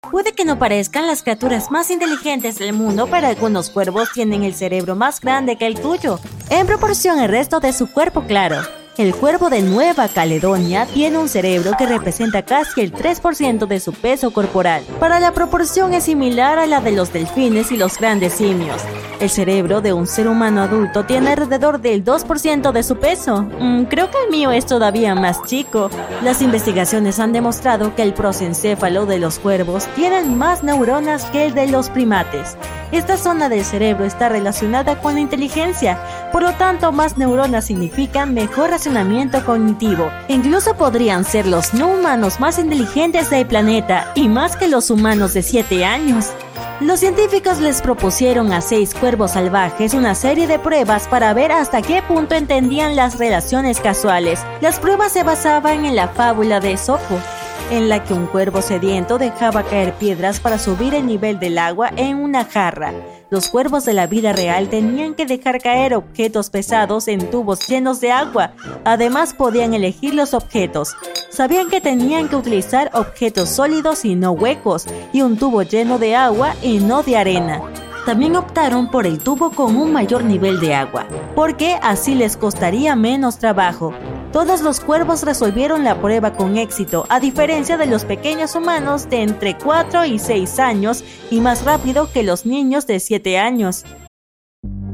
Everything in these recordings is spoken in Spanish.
Puede que no parezcan las criaturas más inteligentes del mundo, pero algunos cuervos tienen el cerebro más grande que el tuyo, en proporción al resto de su cuerpo claro. El cuervo de Nueva Caledonia tiene un cerebro que representa casi el 3% de su peso corporal. Para la proporción es similar a la de los delfines y los grandes simios. El cerebro de un ser humano adulto tiene alrededor del 2% de su peso. Mm, creo que el mío es todavía más chico. Las investigaciones han demostrado que el prosencéfalo de los cuervos tiene más neuronas que el de los primates. Esta zona del cerebro está relacionada con la inteligencia, por lo tanto más neuronas significan mejor razonamiento cognitivo. Incluso podrían ser los no humanos más inteligentes del planeta y más que los humanos de 7 años. Los científicos les propusieron a seis cuervos salvajes una serie de pruebas para ver hasta qué punto entendían las relaciones casuales. Las pruebas se basaban en la fábula de Esopo, en la que un cuervo sediento dejaba caer piedras para subir el nivel del agua en una jarra. Los cuervos de la vida real tenían que dejar caer objetos pesados en tubos llenos de agua. Además podían elegir los objetos. Sabían que tenían que utilizar objetos sólidos y no huecos, y un tubo lleno de agua y no de arena también optaron por el tubo con un mayor nivel de agua, porque así les costaría menos trabajo. Todos los cuervos resolvieron la prueba con éxito, a diferencia de los pequeños humanos de entre 4 y 6 años y más rápido que los niños de 7 años.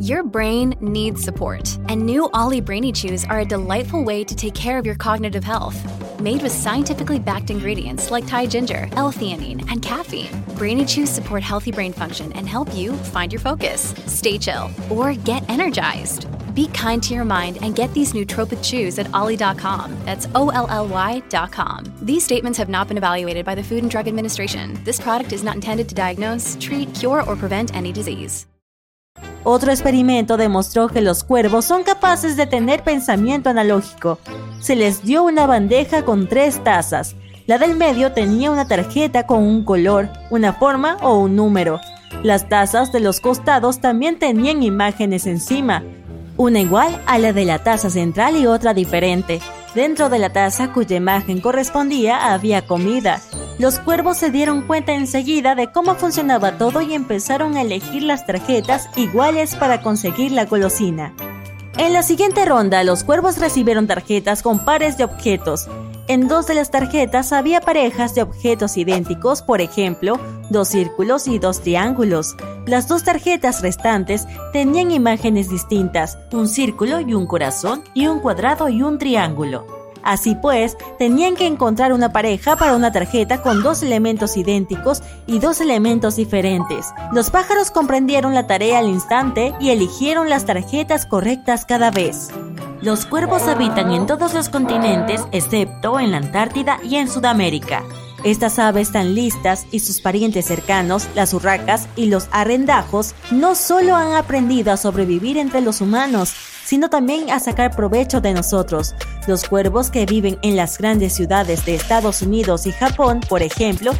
Your brain needs support, and new Ollie Brainy Chews are a delightful way to take care of your cognitive health. Made with scientifically backed ingredients like Thai ginger, L-theanine, and caffeine, Brainy Chews support healthy brain function and help you find your focus, stay chill, or get energized. Be kind to your mind and get these nootropic chews at ollie.com. That's O L L Y.com. These statements have not been evaluated by the Food and Drug Administration. This product is not intended to diagnose, treat, cure, or prevent any disease. Otro experimento demostró que los cuervos son capaces de tener pensamiento analógico. Se les dio una bandeja con tres tazas. La del medio tenía una tarjeta con un color, una forma o un número. Las tazas de los costados también tenían imágenes encima, una igual a la de la taza central y otra diferente. Dentro de la taza cuya imagen correspondía había comida. Los cuervos se dieron cuenta enseguida de cómo funcionaba todo y empezaron a elegir las tarjetas iguales para conseguir la golosina. En la siguiente ronda, los cuervos recibieron tarjetas con pares de objetos. En dos de las tarjetas había parejas de objetos idénticos, por ejemplo, dos círculos y dos triángulos. Las dos tarjetas restantes tenían imágenes distintas, un círculo y un corazón y un cuadrado y un triángulo. Así pues, tenían que encontrar una pareja para una tarjeta con dos elementos idénticos y dos elementos diferentes. Los pájaros comprendieron la tarea al instante y eligieron las tarjetas correctas cada vez. Los cuervos habitan en todos los continentes excepto en la Antártida y en Sudamérica. Estas aves tan listas y sus parientes cercanos, las urracas y los arrendajos, no solo han aprendido a sobrevivir entre los humanos, sino también a sacar provecho de nosotros. Los cuervos que viven en las grandes ciudades de Estados Unidos y Japón, por ejemplo,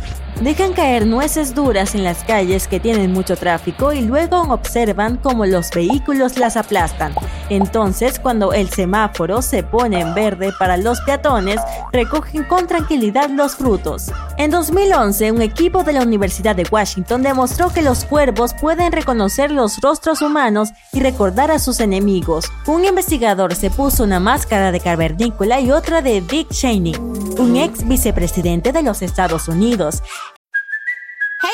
dejan caer nueces duras en las calles que tienen mucho tráfico y luego observan cómo los vehículos las aplastan. Entonces, cuando el semáforo se pone en verde para los peatones, recogen con tranquilidad los frutos. En 2011, un equipo de la Universidad de Washington demostró que los cuervos pueden reconocer los rostros humanos y recordar a sus enemigos. Un investigador se puso una máscara de cavernícola y otra de Dick Cheney, un ex vicepresidente de los Estados Unidos.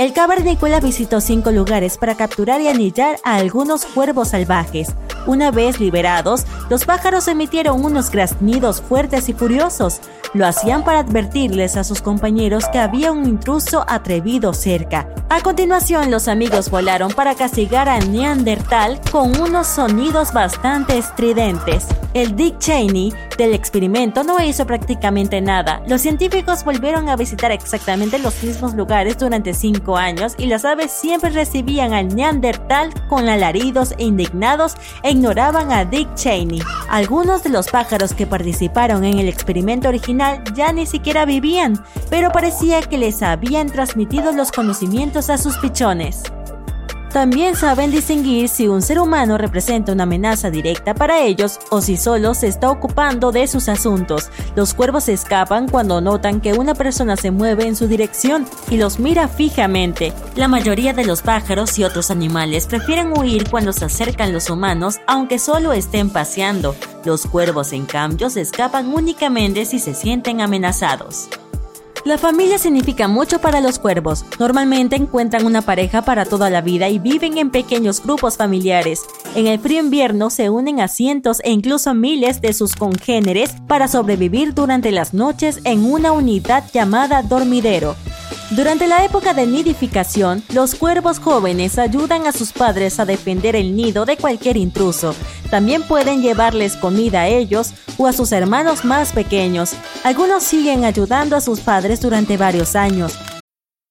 El cavernícola visitó cinco lugares para capturar y anillar a algunos cuervos salvajes. Una vez liberados, los pájaros emitieron unos graznidos fuertes y furiosos. Lo hacían para advertirles a sus compañeros que había un intruso atrevido cerca. A continuación, los amigos volaron para castigar a Neandertal con unos sonidos bastante estridentes. El Dick Cheney del experimento no hizo prácticamente nada. Los científicos volvieron a visitar exactamente los mismos lugares durante cinco años y las aves siempre recibían al Neandertal con alaridos e indignados e ignoraban a Dick Cheney. Algunos de los pájaros que participaron en el experimento original ya ni siquiera vivían, pero parecía que les habían transmitido los conocimientos a sus pichones. También saben distinguir si un ser humano representa una amenaza directa para ellos o si solo se está ocupando de sus asuntos. Los cuervos escapan cuando notan que una persona se mueve en su dirección y los mira fijamente. La mayoría de los pájaros y otros animales prefieren huir cuando se acercan los humanos, aunque solo estén paseando. Los cuervos, en cambio, se escapan únicamente si se sienten amenazados. La familia significa mucho para los cuervos. Normalmente encuentran una pareja para toda la vida y viven en pequeños grupos familiares. En el frío invierno se unen a cientos e incluso miles de sus congéneres para sobrevivir durante las noches en una unidad llamada dormidero. Durante la época de nidificación, los cuervos jóvenes ayudan a sus padres a defender el nido de cualquier intruso. También pueden llevarles comida a ellos o a sus hermanos más pequeños. Algunos siguen ayudando a sus padres durante varios años.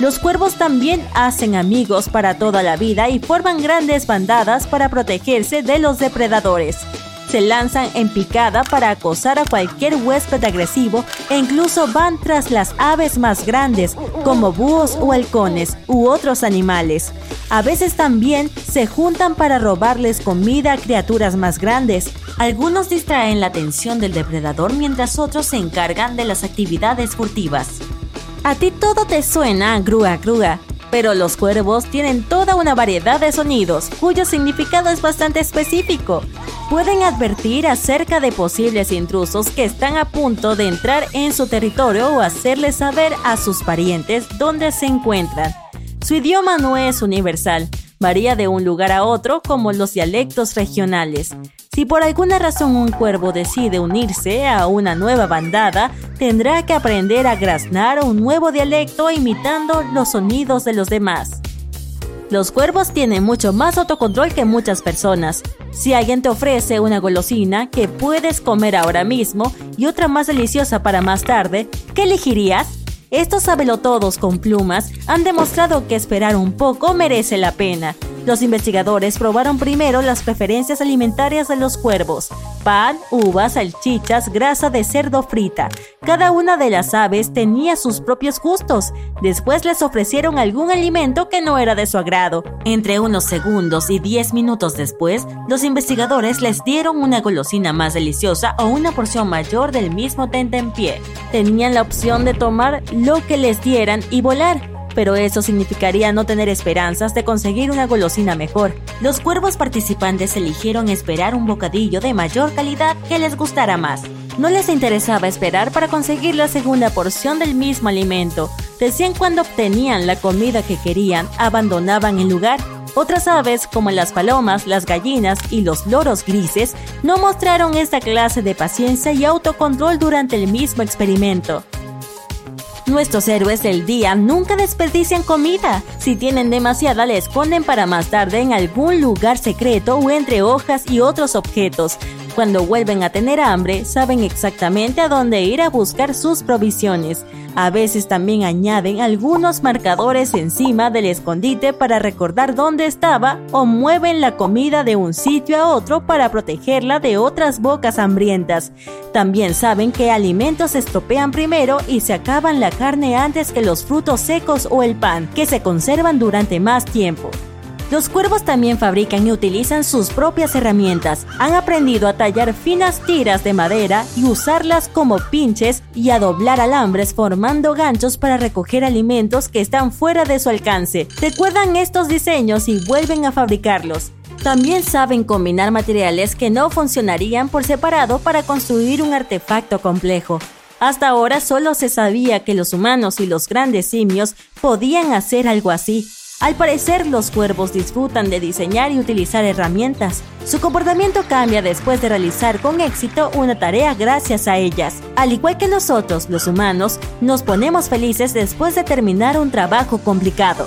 Los cuervos también hacen amigos para toda la vida y forman grandes bandadas para protegerse de los depredadores. Se lanzan en picada para acosar a cualquier huésped agresivo e incluso van tras las aves más grandes, como búhos o halcones u otros animales. A veces también se juntan para robarles comida a criaturas más grandes. Algunos distraen la atención del depredador mientras otros se encargan de las actividades furtivas. A ti todo te suena grúa grúa, pero los cuervos tienen toda una variedad de sonidos cuyo significado es bastante específico. Pueden advertir acerca de posibles intrusos que están a punto de entrar en su territorio o hacerles saber a sus parientes dónde se encuentran. Su idioma no es universal, varía de un lugar a otro como los dialectos regionales. Si por alguna razón un cuervo decide unirse a una nueva bandada, tendrá que aprender a graznar un nuevo dialecto imitando los sonidos de los demás. Los cuervos tienen mucho más autocontrol que muchas personas. Si alguien te ofrece una golosina que puedes comer ahora mismo y otra más deliciosa para más tarde, ¿qué elegirías? Estos sabelotodos con plumas han demostrado que esperar un poco merece la pena. Los investigadores probaron primero las preferencias alimentarias de los cuervos, pan, uvas, salchichas, grasa de cerdo frita. Cada una de las aves tenía sus propios gustos. Después les ofrecieron algún alimento que no era de su agrado. Entre unos segundos y 10 minutos después, los investigadores les dieron una golosina más deliciosa o una porción mayor del mismo tentempié. Tenían la opción de tomar lo que les dieran y volar pero eso significaría no tener esperanzas de conseguir una golosina mejor. Los cuervos participantes eligieron esperar un bocadillo de mayor calidad que les gustara más. No les interesaba esperar para conseguir la segunda porción del mismo alimento. Decían cuando obtenían la comida que querían, abandonaban el lugar. Otras aves, como las palomas, las gallinas y los loros grises, no mostraron esta clase de paciencia y autocontrol durante el mismo experimento. Nuestros héroes del día nunca desperdician comida. Si tienen demasiada, la esconden para más tarde en algún lugar secreto o entre hojas y otros objetos. Cuando vuelven a tener hambre, saben exactamente a dónde ir a buscar sus provisiones. A veces también añaden algunos marcadores encima del escondite para recordar dónde estaba o mueven la comida de un sitio a otro para protegerla de otras bocas hambrientas. También saben que alimentos se estropean primero y se acaban la carne antes que los frutos secos o el pan, que se conservan durante más tiempo. Los cuervos también fabrican y utilizan sus propias herramientas. Han aprendido a tallar finas tiras de madera y usarlas como pinches y a doblar alambres formando ganchos para recoger alimentos que están fuera de su alcance. Recuerdan estos diseños y vuelven a fabricarlos. También saben combinar materiales que no funcionarían por separado para construir un artefacto complejo. Hasta ahora solo se sabía que los humanos y los grandes simios podían hacer algo así, al parecer, los cuervos disfrutan de diseñar y utilizar herramientas. Su comportamiento cambia después de realizar con éxito una tarea gracias a ellas. Al igual que nosotros, los humanos, nos ponemos felices después de terminar un trabajo complicado.